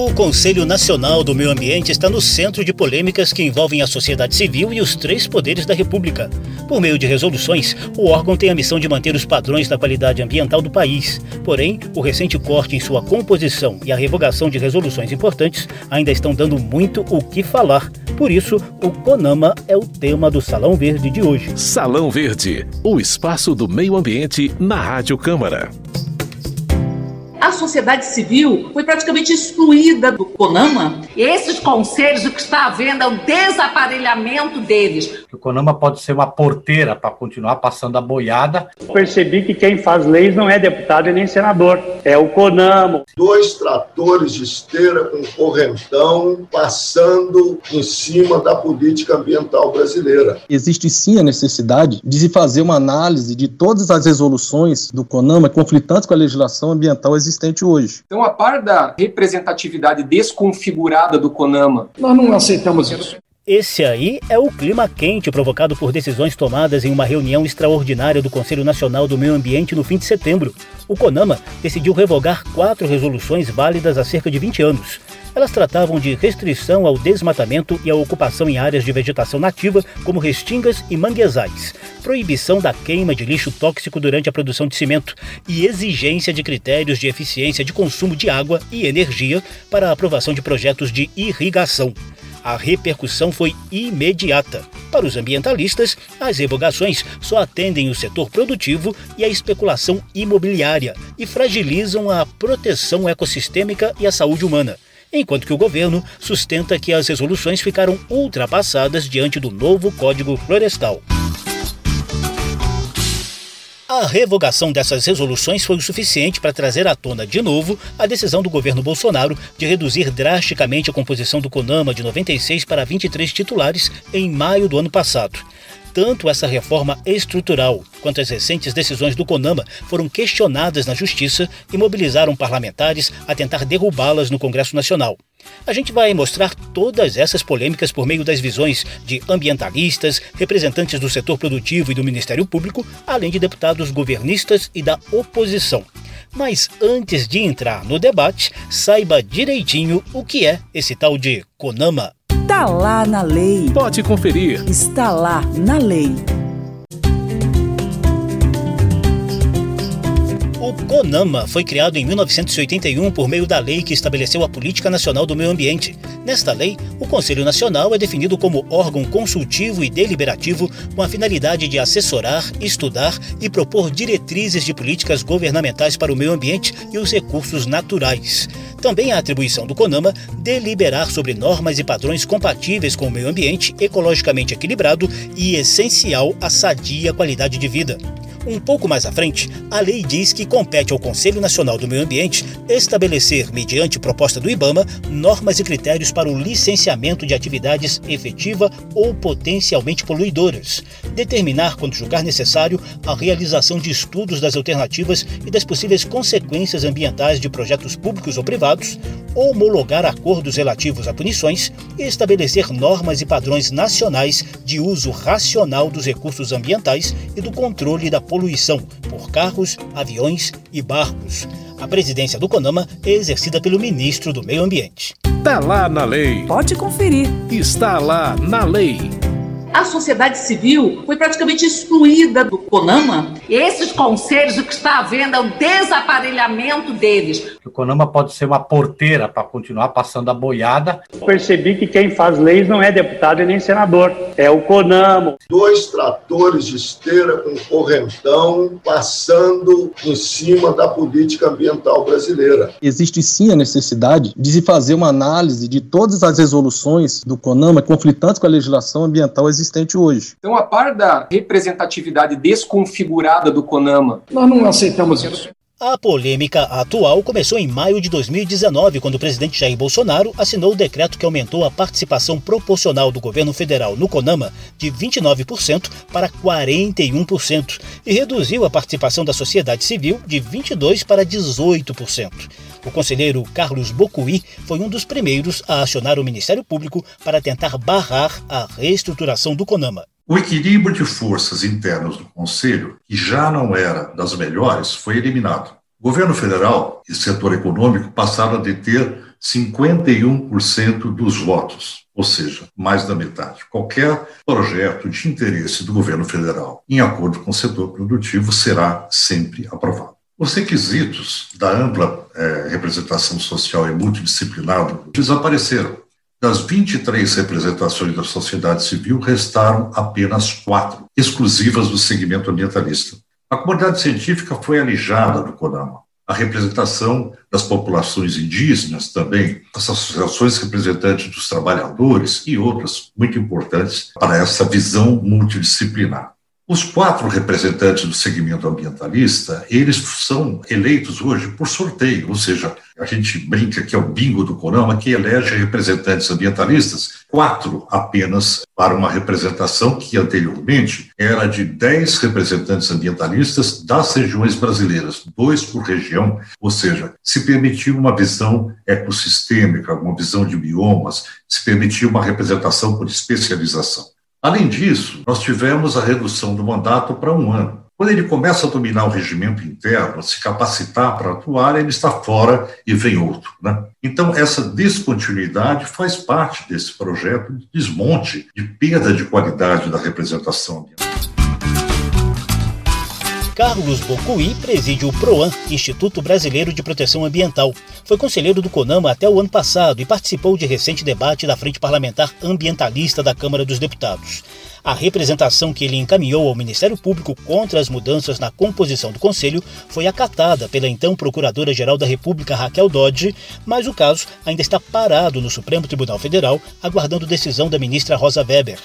O Conselho Nacional do Meio Ambiente está no centro de polêmicas que envolvem a sociedade civil e os três poderes da República. Por meio de resoluções, o órgão tem a missão de manter os padrões da qualidade ambiental do país. Porém, o recente corte em sua composição e a revogação de resoluções importantes ainda estão dando muito o que falar. Por isso, o CONAMA é o tema do Salão Verde de hoje. Salão Verde, o espaço do meio ambiente na Rádio Câmara a sociedade civil foi praticamente excluída do CONAMA. Esses conselhos, o que está havendo é o desaparelhamento deles. O CONAMA pode ser uma porteira para continuar passando a boiada. Percebi que quem faz leis não é deputado e nem senador, é o CONAMA. Dois tratores de esteira com correntão passando em cima da política ambiental brasileira. Existe sim a necessidade de se fazer uma análise de todas as resoluções do CONAMA conflitantes com a legislação ambiental existente existente hoje. Então, a par da representatividade desconfigurada do CONAMA, nós não aceitamos isso. Esse aí é o clima quente provocado por decisões tomadas em uma reunião extraordinária do Conselho Nacional do Meio Ambiente no fim de setembro. O CONAMA decidiu revogar quatro resoluções válidas há cerca de 20 anos. Elas tratavam de restrição ao desmatamento e à ocupação em áreas de vegetação nativa, como restingas e manguezais, proibição da queima de lixo tóxico durante a produção de cimento e exigência de critérios de eficiência de consumo de água e energia para a aprovação de projetos de irrigação a repercussão foi imediata. Para os ambientalistas, as revogações só atendem o setor produtivo e a especulação imobiliária e fragilizam a proteção ecossistêmica e a saúde humana. Enquanto que o governo sustenta que as resoluções ficaram ultrapassadas diante do novo Código Florestal. A revogação dessas resoluções foi o suficiente para trazer à tona de novo a decisão do governo Bolsonaro de reduzir drasticamente a composição do CONAMA de 96 para 23 titulares em maio do ano passado. Tanto essa reforma estrutural quanto as recentes decisões do CONAMA foram questionadas na Justiça e mobilizaram parlamentares a tentar derrubá-las no Congresso Nacional. A gente vai mostrar todas essas polêmicas por meio das visões de ambientalistas, representantes do setor produtivo e do Ministério Público, além de deputados governistas e da oposição. Mas antes de entrar no debate, saiba direitinho o que é esse tal de CONAMA. Está lá na lei. Pode conferir. Está lá na lei. O CONAMA foi criado em 1981 por meio da lei que estabeleceu a Política Nacional do Meio Ambiente. Nesta lei, o Conselho Nacional é definido como órgão consultivo e deliberativo com a finalidade de assessorar, estudar e propor diretrizes de políticas governamentais para o meio ambiente e os recursos naturais. Também a atribuição do CONAMA deliberar sobre normas e padrões compatíveis com o meio ambiente, ecologicamente equilibrado e essencial à sadia qualidade de vida. Um pouco mais à frente, a lei diz que compete ao Conselho Nacional do Meio Ambiente estabelecer, mediante proposta do IBAMA, normas e critérios para o licenciamento de atividades efetiva ou potencialmente poluidoras, determinar, quando julgar necessário, a realização de estudos das alternativas e das possíveis consequências ambientais de projetos públicos ou privados, homologar acordos relativos a punições e estabelecer normas e padrões nacionais de uso racional dos recursos ambientais e do controle da poluição por carros, aviões e barcos. A presidência do CONAMA é exercida pelo ministro do Meio Ambiente. Está lá na lei. Pode conferir. Está lá na lei a sociedade civil foi praticamente excluída do CONAMA. Esses conselhos, o que está havendo é o desaparelhamento deles. O CONAMA pode ser uma porteira para continuar passando a boiada. Percebi que quem faz leis não é deputado e nem senador, é o CONAMA. Dois tratores de esteira com correntão passando em cima da política ambiental brasileira. Existe sim a necessidade de se fazer uma análise de todas as resoluções do CONAMA conflitantes com a legislação ambiental existente existente hoje. Então, a par da representatividade desconfigurada do CONAMA, nós não aceitamos isso. A polêmica atual começou em maio de 2019, quando o presidente Jair Bolsonaro assinou o decreto que aumentou a participação proporcional do governo federal no CONAMA de 29% para 41% e reduziu a participação da sociedade civil de 22% para 18%. O conselheiro Carlos Bocuí foi um dos primeiros a acionar o Ministério Público para tentar barrar a reestruturação do CONAMA. O equilíbrio de forças internas do Conselho, que já não era das melhores, foi eliminado. O governo federal e setor econômico passaram a deter 51% dos votos, ou seja, mais da metade. Qualquer projeto de interesse do governo federal em acordo com o setor produtivo será sempre aprovado. Os requisitos da ampla é, representação social e multidisciplinar desapareceram. Das 23 representações da sociedade civil, restaram apenas quatro, exclusivas do segmento ambientalista. A comunidade científica foi alijada do CONAMA. A representação das populações indígenas também, as associações representantes dos trabalhadores e outras muito importantes para essa visão multidisciplinar. Os quatro representantes do segmento ambientalista, eles são eleitos hoje por sorteio, ou seja, a gente brinca que é o bingo do Conama, que elege representantes ambientalistas, quatro apenas para uma representação que anteriormente era de dez representantes ambientalistas das regiões brasileiras, dois por região, ou seja, se permitiu uma visão ecossistêmica, uma visão de biomas, se permitiu uma representação por especialização. Além disso, nós tivemos a redução do mandato para um ano. Quando ele começa a dominar o regimento interno, se capacitar para atuar, ele está fora e vem outro. Né? Então, essa descontinuidade faz parte desse projeto de desmonte, de perda de qualidade da representação ambiental. Carlos Bocuí preside o PROAN, Instituto Brasileiro de Proteção Ambiental. Foi conselheiro do CONAMA até o ano passado e participou de recente debate da Frente Parlamentar Ambientalista da Câmara dos Deputados. A representação que ele encaminhou ao Ministério Público contra as mudanças na composição do Conselho foi acatada pela então Procuradora-Geral da República Raquel Dodge, mas o caso ainda está parado no Supremo Tribunal Federal, aguardando decisão da ministra Rosa Weber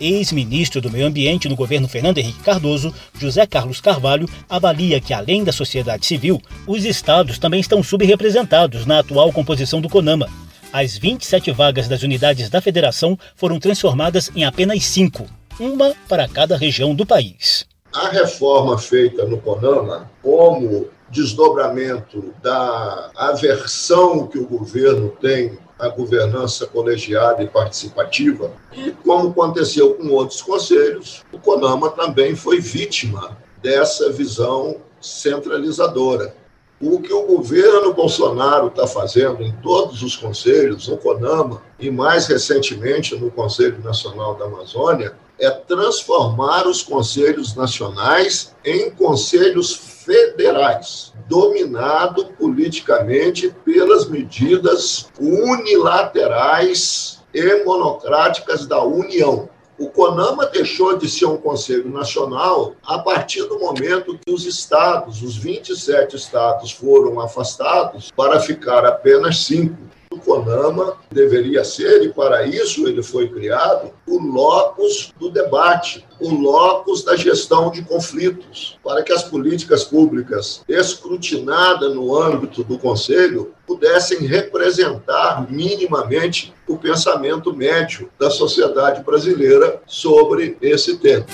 ex-ministro do Meio Ambiente no governo Fernando Henrique Cardoso, José Carlos Carvalho, avalia que, além da sociedade civil, os estados também estão subrepresentados na atual composição do CONAMA. As 27 vagas das unidades da federação foram transformadas em apenas cinco, uma para cada região do país. A reforma feita no CONAMA, como desdobramento da aversão que o governo tem a governança colegiada e participativa. E, como aconteceu com outros conselhos, o CONAMA também foi vítima dessa visão centralizadora. O que o governo Bolsonaro está fazendo em todos os conselhos, no CONAMA e mais recentemente no Conselho Nacional da Amazônia, é transformar os conselhos nacionais em conselhos federais, dominado politicamente pelas medidas unilaterais e monocráticas da União. O CONAMA deixou de ser um conselho nacional a partir do momento que os estados, os 27 estados, foram afastados para ficar apenas cinco CONAMA deveria ser, e para isso ele foi criado, o locus do debate, o locus da gestão de conflitos, para que as políticas públicas escrutinadas no âmbito do Conselho pudessem representar minimamente o pensamento médio da sociedade brasileira sobre esse tema.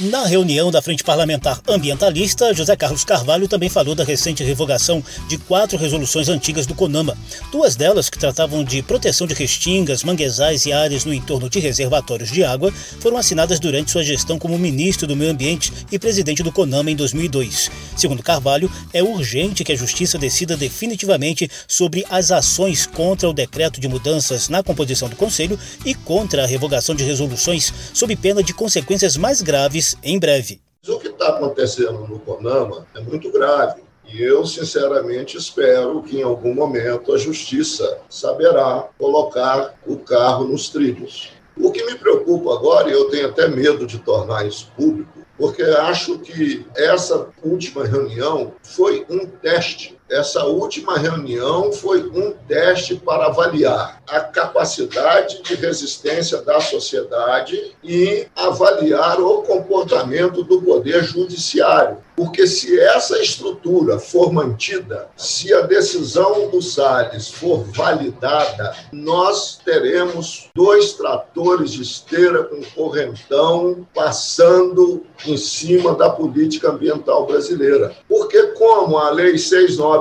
Na reunião da Frente Parlamentar Ambientalista, José Carlos Carvalho também falou da recente revogação de quatro resoluções antigas do CONAMA. Duas delas, que tratavam de proteção de restingas, manguezais e áreas no entorno de reservatórios de água, foram assinadas durante sua gestão como ministro do Meio Ambiente e presidente do CONAMA em 2002. Segundo Carvalho, é urgente que a Justiça decida definitivamente sobre as ações contra o decreto de mudanças na composição do Conselho e contra a revogação de resoluções, sob pena de consequências mais graves em breve. O que está acontecendo no CONAMA é muito grave. E eu, sinceramente, espero que em algum momento a justiça saberá colocar o carro nos trilhos. O que me preocupa agora, e eu tenho até medo de tornar isso público, porque acho que essa última reunião foi um teste essa última reunião foi um teste para avaliar a capacidade de resistência da sociedade e avaliar o comportamento do poder judiciário. Porque se essa estrutura for mantida, se a decisão do Salles for validada, nós teremos dois tratores de esteira com correntão passando em cima da política ambiental brasileira. Porque como a Lei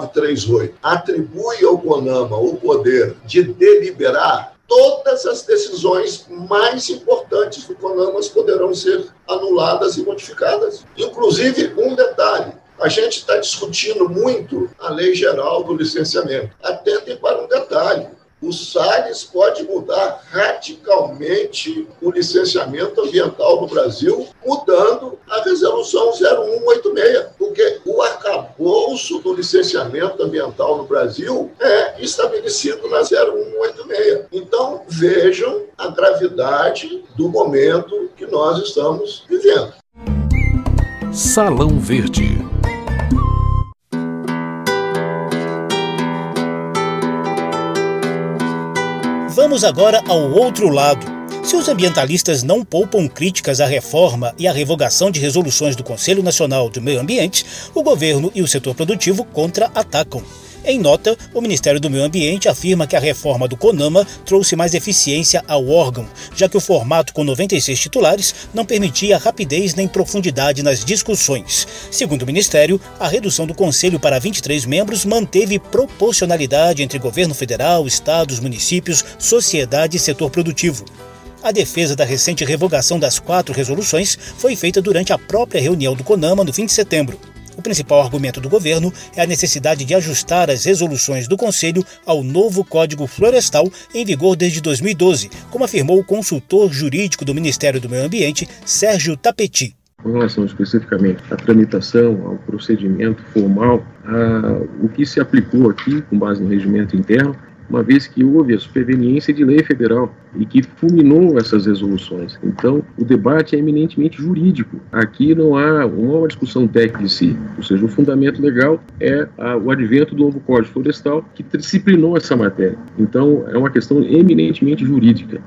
6938 atribui ao CONAMA o poder de deliberar todas as decisões mais importantes do CONAMAS poderão ser anuladas e modificadas. Inclusive, um detalhe: A gente está discutindo muito a lei geral do licenciamento. Atentem para um detalhe o Salles pode mudar radicalmente o licenciamento ambiental no Brasil, mudando a resolução 0186, porque o arcabouço do licenciamento ambiental no Brasil é estabelecido na 0186. Então, vejam a gravidade do momento que nós estamos vivendo. Salão Verde. Vamos agora ao outro lado. Se os ambientalistas não poupam críticas à reforma e à revogação de resoluções do Conselho Nacional do Meio Ambiente, o governo e o setor produtivo contra-atacam. Em nota, o Ministério do Meio Ambiente afirma que a reforma do CONAMA trouxe mais eficiência ao órgão, já que o formato com 96 titulares não permitia rapidez nem profundidade nas discussões. Segundo o Ministério, a redução do Conselho para 23 membros manteve proporcionalidade entre governo federal, estados, municípios, sociedade e setor produtivo. A defesa da recente revogação das quatro resoluções foi feita durante a própria reunião do CONAMA no fim de setembro. O principal argumento do governo é a necessidade de ajustar as resoluções do Conselho ao novo Código Florestal em vigor desde 2012, como afirmou o consultor jurídico do Ministério do Meio Ambiente, Sérgio Tapeti. Com relação especificamente à tramitação, ao procedimento formal, a, o que se aplicou aqui, com base no regimento interno, uma vez que houve a superveniência de lei federal e que fulminou essas resoluções. Então, o debate é eminentemente jurídico. Aqui não há, uma discussão técnica em si, ou seja, o fundamento legal é a, o advento do novo Código Florestal que disciplinou essa matéria. Então, é uma questão eminentemente jurídica.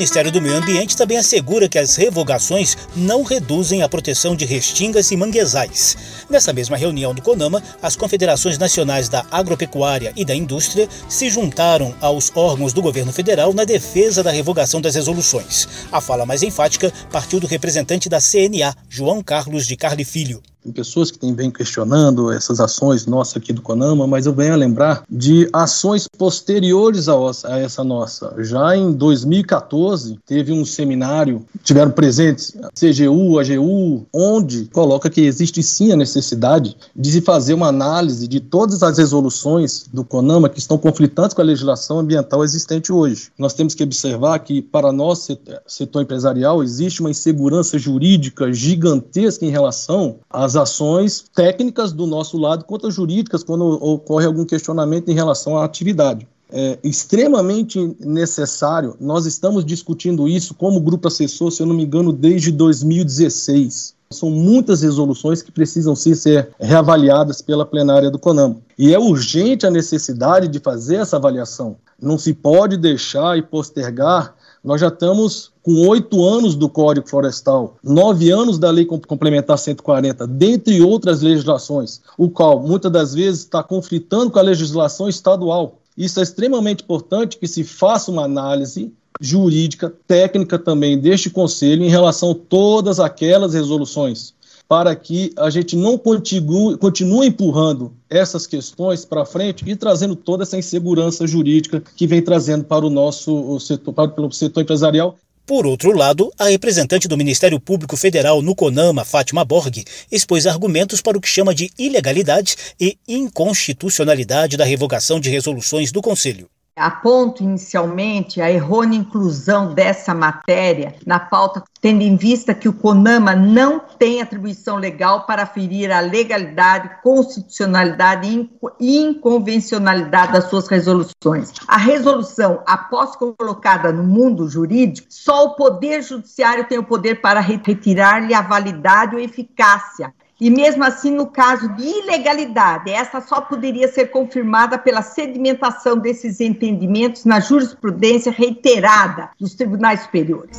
Ministério do Meio Ambiente também assegura que as revogações não reduzem a proteção de restingas e manguezais. Nessa mesma reunião do CONAMA, as confederações nacionais da agropecuária e da indústria se juntaram aos órgãos do governo federal na defesa da revogação das resoluções. A fala mais enfática partiu do representante da CNA, João Carlos de Carli Filho. Tem pessoas que têm bem questionando essas ações nossas aqui do CONAMA, mas eu venho a lembrar de ações posteriores a, a essa nossa. Já em 2014, teve um seminário, tiveram presentes a CGU, AGU, onde coloca que existe sim a necessidade de se fazer uma análise de todas as resoluções do CONAMA que estão conflitantes com a legislação ambiental existente hoje. Nós temos que observar que, para nós, setor empresarial, existe uma insegurança jurídica gigantesca em relação às as ações técnicas do nosso lado quanto as jurídicas quando ocorre algum questionamento em relação à atividade. É extremamente necessário, nós estamos discutindo isso como grupo assessor, se eu não me engano, desde 2016. São muitas resoluções que precisam sim ser reavaliadas pela plenária do CONAMA. E é urgente a necessidade de fazer essa avaliação. Não se pode deixar e postergar nós já estamos com oito anos do Código Florestal, nove anos da Lei Complementar 140, dentre outras legislações, o qual muitas das vezes está conflitando com a legislação estadual. Isso é extremamente importante que se faça uma análise jurídica, técnica também deste Conselho em relação a todas aquelas resoluções para que a gente não continue, continue empurrando essas questões para frente e trazendo toda essa insegurança jurídica que vem trazendo para o nosso setor, para o setor empresarial. Por outro lado, a representante do Ministério Público Federal no CONAMA, Fátima Borg, expôs argumentos para o que chama de ilegalidade e inconstitucionalidade da revogação de resoluções do Conselho aponto inicialmente a errônea inclusão dessa matéria na pauta, tendo em vista que o CONAMA não tem atribuição legal para aferir a legalidade, constitucionalidade e inconvencionalidade das suas resoluções. A resolução, após colocada no mundo jurídico, só o Poder Judiciário tem o poder para retirar-lhe a validade ou eficácia e mesmo assim, no caso de ilegalidade, essa só poderia ser confirmada pela sedimentação desses entendimentos na jurisprudência reiterada dos tribunais superiores.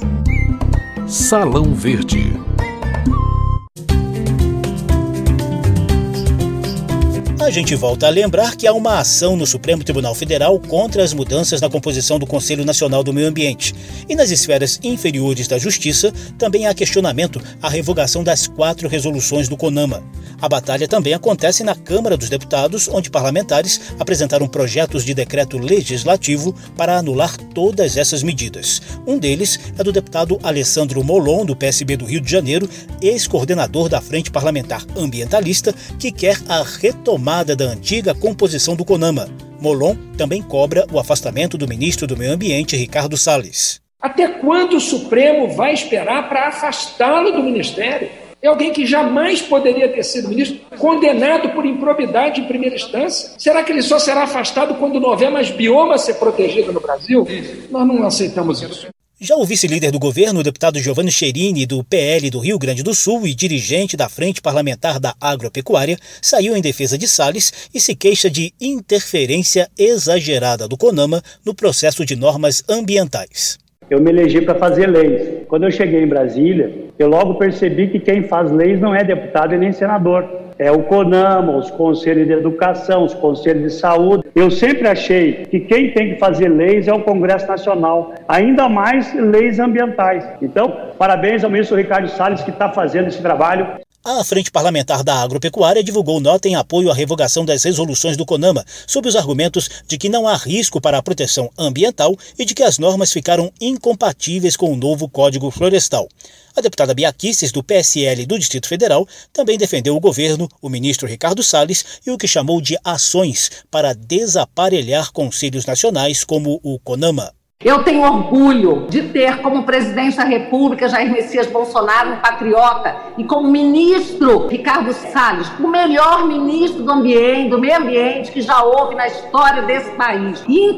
Salão Verde. A gente volta a lembrar que há uma ação no Supremo Tribunal Federal contra as mudanças na composição do Conselho Nacional do Meio Ambiente. E nas esferas inferiores da Justiça, também há questionamento à revogação das quatro resoluções do CONAMA. A batalha também acontece na Câmara dos Deputados, onde parlamentares apresentaram projetos de decreto legislativo para anular todas essas medidas. Um deles é do deputado Alessandro Molon, do PSB do Rio de Janeiro, ex-coordenador da Frente Parlamentar Ambientalista, que quer a retomada retomada da antiga composição do CONAMA. Molon também cobra o afastamento do ministro do Meio Ambiente, Ricardo Salles. Até quando o Supremo vai esperar para afastá-lo do ministério? É alguém que jamais poderia ter sido ministro, condenado por improbidade em primeira instância. Será que ele só será afastado quando não houver mais bioma a ser protegido no Brasil? Nós não aceitamos isso. Já o vice-líder do governo, o deputado Giovanni Cherini, do PL do Rio Grande do Sul e dirigente da Frente Parlamentar da Agropecuária, saiu em defesa de Salles e se queixa de interferência exagerada do CONAMA no processo de normas ambientais. Eu me elegi para fazer leis. Quando eu cheguei em Brasília, eu logo percebi que quem faz leis não é deputado e nem senador é o CONAMA, os conselhos de educação, os conselhos de saúde. Eu sempre achei que quem tem que fazer leis é o Congresso Nacional, ainda mais leis ambientais. Então, parabéns ao ministro Ricardo Salles que está fazendo esse trabalho. A Frente Parlamentar da Agropecuária divulgou nota em apoio à revogação das resoluções do CONAMA, sob os argumentos de que não há risco para a proteção ambiental e de que as normas ficaram incompatíveis com o novo Código Florestal. A deputada Biaquices, do PSL do Distrito Federal, também defendeu o governo, o ministro Ricardo Salles e o que chamou de ações para desaparelhar conselhos nacionais como o CONAMA. Eu tenho orgulho de ter como presidente da República Jair Messias Bolsonaro, um patriota, e como ministro Ricardo Salles, o melhor ministro do ambiente, do meio ambiente que já houve na história desse país. E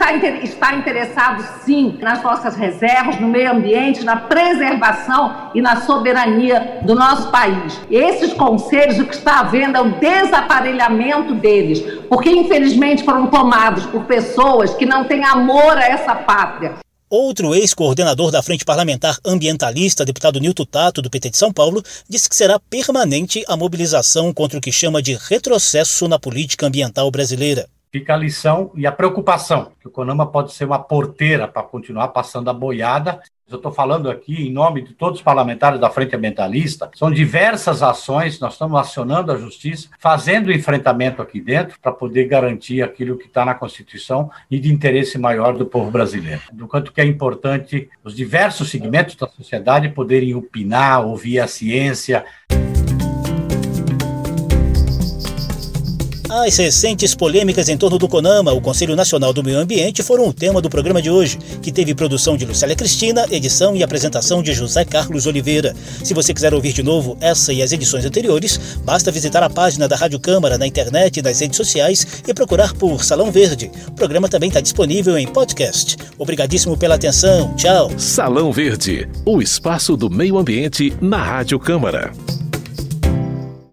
está interessado, sim, nas nossas reservas, no meio ambiente, na preservação e na soberania do nosso país. Esses conselhos, o que está havendo é o desaparelhamento deles, porque infelizmente foram tomados por pessoas que não têm amor a essa pátria Outro ex-coordenador da Frente Parlamentar Ambientalista, deputado Nilton Tato, do PT de São Paulo, disse que será permanente a mobilização contra o que chama de retrocesso na política ambiental brasileira. Fica a lição e a preocupação, que o CONAMA pode ser uma porteira para continuar passando a boiada eu estou falando aqui em nome de todos os parlamentares da Frente Ambientalista. São diversas ações, nós estamos acionando a justiça, fazendo enfrentamento aqui dentro para poder garantir aquilo que está na Constituição e de interesse maior do povo brasileiro. Do quanto que é importante os diversos segmentos da sociedade poderem opinar, ouvir a ciência. As recentes polêmicas em torno do CONAMA, o Conselho Nacional do Meio Ambiente, foram o tema do programa de hoje, que teve produção de Lucélia Cristina, edição e apresentação de José Carlos Oliveira. Se você quiser ouvir de novo essa e as edições anteriores, basta visitar a página da Rádio Câmara na internet e nas redes sociais e procurar por Salão Verde. O programa também está disponível em podcast. Obrigadíssimo pela atenção. Tchau. Salão Verde, o espaço do meio ambiente na Rádio Câmara.